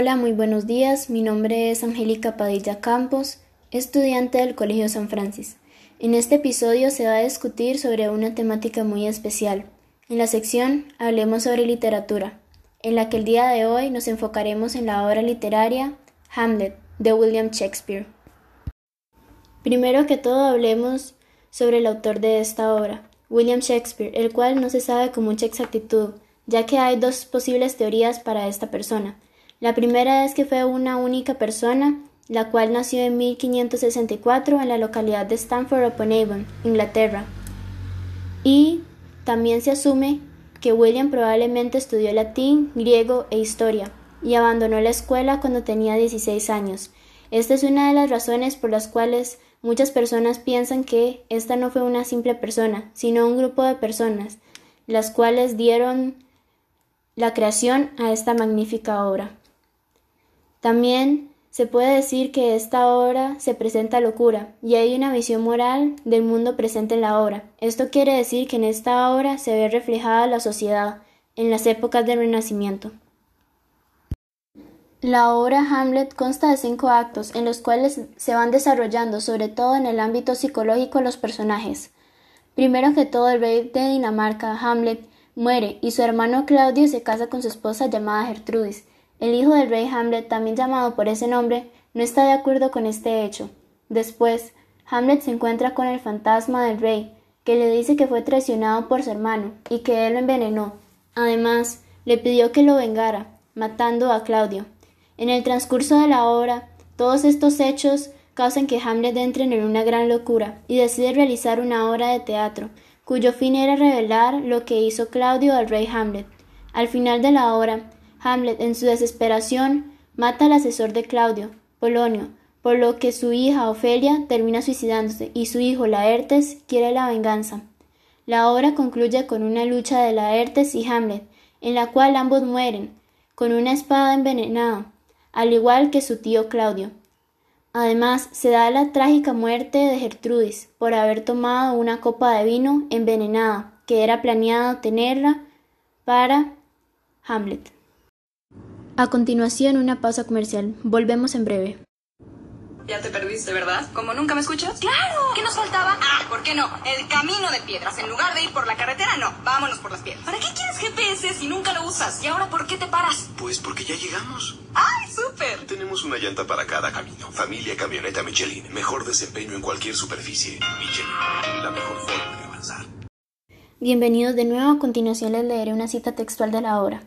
Hola, muy buenos días. Mi nombre es Angélica Padilla Campos, estudiante del Colegio San Francis. En este episodio se va a discutir sobre una temática muy especial. En la sección Hablemos sobre literatura, en la que el día de hoy nos enfocaremos en la obra literaria Hamlet de William Shakespeare. Primero que todo hablemos sobre el autor de esta obra, William Shakespeare, el cual no se sabe con mucha exactitud, ya que hay dos posibles teorías para esta persona. La primera es que fue una única persona, la cual nació en 1564 en la localidad de Stamford upon Avon, Inglaterra. Y también se asume que William probablemente estudió latín, griego e historia, y abandonó la escuela cuando tenía 16 años. Esta es una de las razones por las cuales muchas personas piensan que esta no fue una simple persona, sino un grupo de personas, las cuales dieron la creación a esta magnífica obra. También se puede decir que esta obra se presenta locura y hay una visión moral del mundo presente en la obra. Esto quiere decir que en esta obra se ve reflejada la sociedad en las épocas del Renacimiento. La obra Hamlet consta de cinco actos en los cuales se van desarrollando, sobre todo en el ámbito psicológico, los personajes. Primero que todo, el rey de Dinamarca, Hamlet, muere y su hermano Claudio se casa con su esposa llamada Gertrudis. El hijo del rey Hamlet, también llamado por ese nombre, no está de acuerdo con este hecho. Después, Hamlet se encuentra con el fantasma del rey, que le dice que fue traicionado por su hermano y que él lo envenenó. Además, le pidió que lo vengara, matando a Claudio. En el transcurso de la obra, todos estos hechos causan que Hamlet entre en una gran locura y decide realizar una obra de teatro, cuyo fin era revelar lo que hizo Claudio al rey Hamlet. Al final de la obra, Hamlet, en su desesperación, mata al asesor de Claudio, Polonio, por lo que su hija Ofelia termina suicidándose y su hijo Laertes quiere la venganza. La obra concluye con una lucha de Laertes y Hamlet, en la cual ambos mueren, con una espada envenenada, al igual que su tío Claudio. Además, se da la trágica muerte de Gertrudis por haber tomado una copa de vino envenenada, que era planeado tenerla para Hamlet. A continuación, una pausa comercial. Volvemos en breve. Ya te perdiste, ¿verdad? ¿Como nunca me escuchas? ¡Claro! ¿Qué nos faltaba? Ah, ¿por qué no? El camino de piedras. En lugar de ir por la carretera, no. Vámonos por las piedras. ¿Para qué quieres GPS si nunca lo usas? ¿Y ahora por qué te paras? Pues porque ya llegamos. ¡Ay, súper! Tenemos una llanta para cada camino. Familia Camioneta Michelin. Mejor desempeño en cualquier superficie. Michelin. La mejor forma de avanzar. Bienvenidos de nuevo. A continuación les leeré una cita textual de la obra.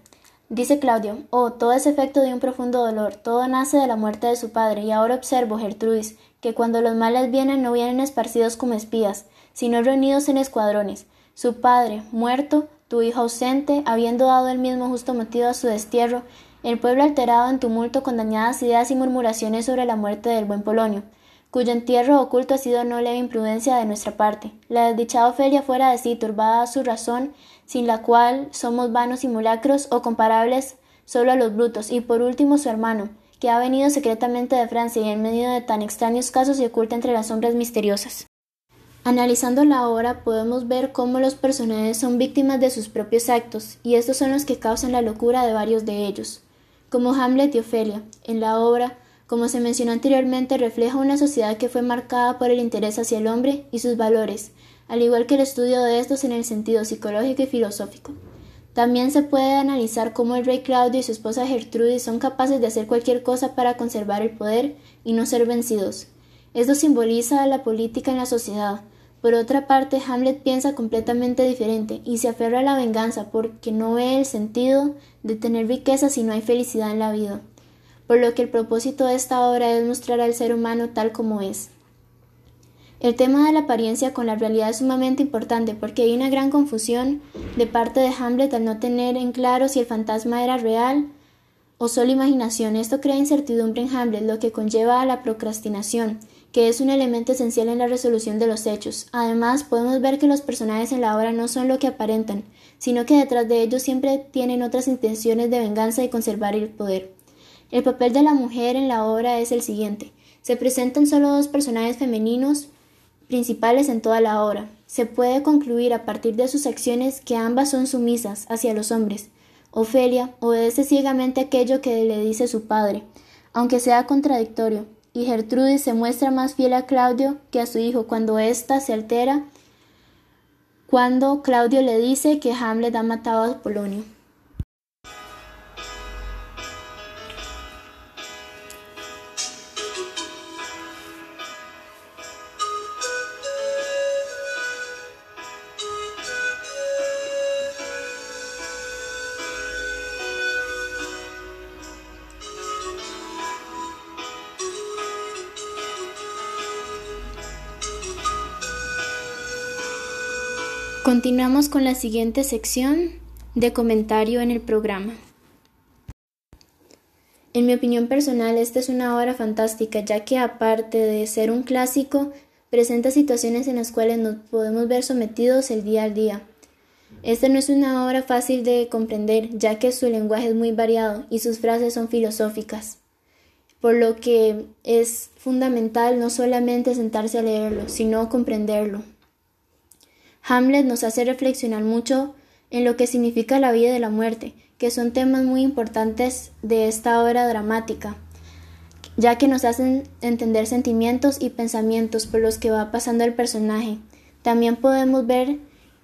Dice Claudio, oh, todo es efecto de un profundo dolor, todo nace de la muerte de su padre, y ahora observo, Gertrudis, que cuando los males vienen no vienen esparcidos como espías, sino reunidos en escuadrones. Su padre, muerto, tu hijo ausente, habiendo dado el mismo justo motivo a su destierro, el pueblo alterado en tumulto con dañadas ideas y murmuraciones sobre la muerte del buen Polonio, cuyo entierro oculto ha sido no leve imprudencia de nuestra parte. La desdichada Ofelia fuera de sí, turbada su razón, sin la cual somos vanos simulacros o comparables solo a los brutos, y por último su hermano, que ha venido secretamente de Francia y en medio de tan extraños casos se oculta entre las sombras misteriosas. Analizando la obra podemos ver cómo los personajes son víctimas de sus propios actos, y estos son los que causan la locura de varios de ellos. Como Hamlet y Ofelia, en la obra, como se mencionó anteriormente, refleja una sociedad que fue marcada por el interés hacia el hombre y sus valores, al igual que el estudio de estos en el sentido psicológico y filosófico. También se puede analizar cómo el rey Claudio y su esposa Gertrudis son capaces de hacer cualquier cosa para conservar el poder y no ser vencidos. Esto simboliza la política en la sociedad. Por otra parte, Hamlet piensa completamente diferente y se aferra a la venganza porque no ve el sentido de tener riqueza si no hay felicidad en la vida. Por lo que el propósito de esta obra es mostrar al ser humano tal como es. El tema de la apariencia con la realidad es sumamente importante porque hay una gran confusión de parte de Hamlet al no tener en claro si el fantasma era real o solo imaginación. Esto crea incertidumbre en Hamlet, lo que conlleva a la procrastinación, que es un elemento esencial en la resolución de los hechos. Además, podemos ver que los personajes en la obra no son lo que aparentan, sino que detrás de ellos siempre tienen otras intenciones de venganza y conservar el poder. El papel de la mujer en la obra es el siguiente. Se presentan solo dos personajes femeninos, principales en toda la obra. Se puede concluir a partir de sus acciones que ambas son sumisas hacia los hombres, Ofelia obedece ciegamente aquello que le dice su padre, aunque sea contradictorio, y Gertrudis se muestra más fiel a Claudio que a su hijo cuando ésta se altera cuando Claudio le dice que Hamlet ha matado a Polonio. Continuamos con la siguiente sección de comentario en el programa. En mi opinión personal, esta es una obra fantástica, ya que aparte de ser un clásico, presenta situaciones en las cuales nos podemos ver sometidos el día al día. Esta no es una obra fácil de comprender, ya que su lenguaje es muy variado y sus frases son filosóficas, por lo que es fundamental no solamente sentarse a leerlo, sino comprenderlo. Hamlet nos hace reflexionar mucho en lo que significa la vida y la muerte, que son temas muy importantes de esta obra dramática, ya que nos hacen entender sentimientos y pensamientos por los que va pasando el personaje. También podemos ver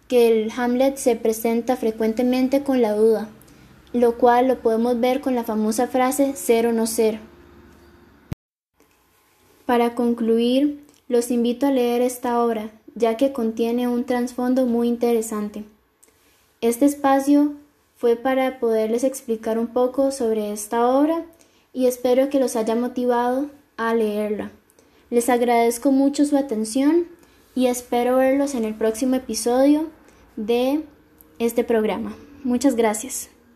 que el Hamlet se presenta frecuentemente con la duda, lo cual lo podemos ver con la famosa frase ser o no ser. Para concluir, los invito a leer esta obra, ya que contiene un trasfondo muy interesante. Este espacio fue para poderles explicar un poco sobre esta obra y espero que los haya motivado a leerla. Les agradezco mucho su atención y espero verlos en el próximo episodio de este programa. Muchas gracias.